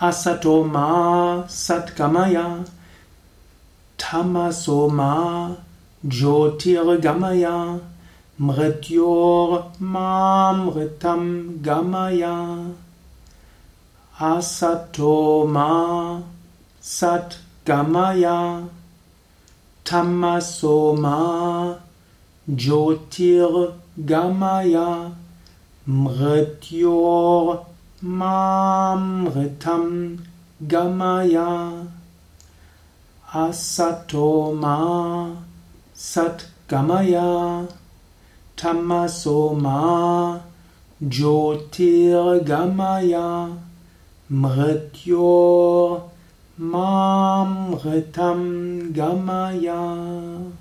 Asatoma Satgamaya Tamasoma Jyotirgamaya Mrityor Mamritam Gamaya Asatoma Satgamaya Tamasoma Jyotirgamaya Mrityor Mamritam Gamaya Asatoma Satgamaya Tamasoma Jyotirgamaya Mrityor Mamritam Gamaya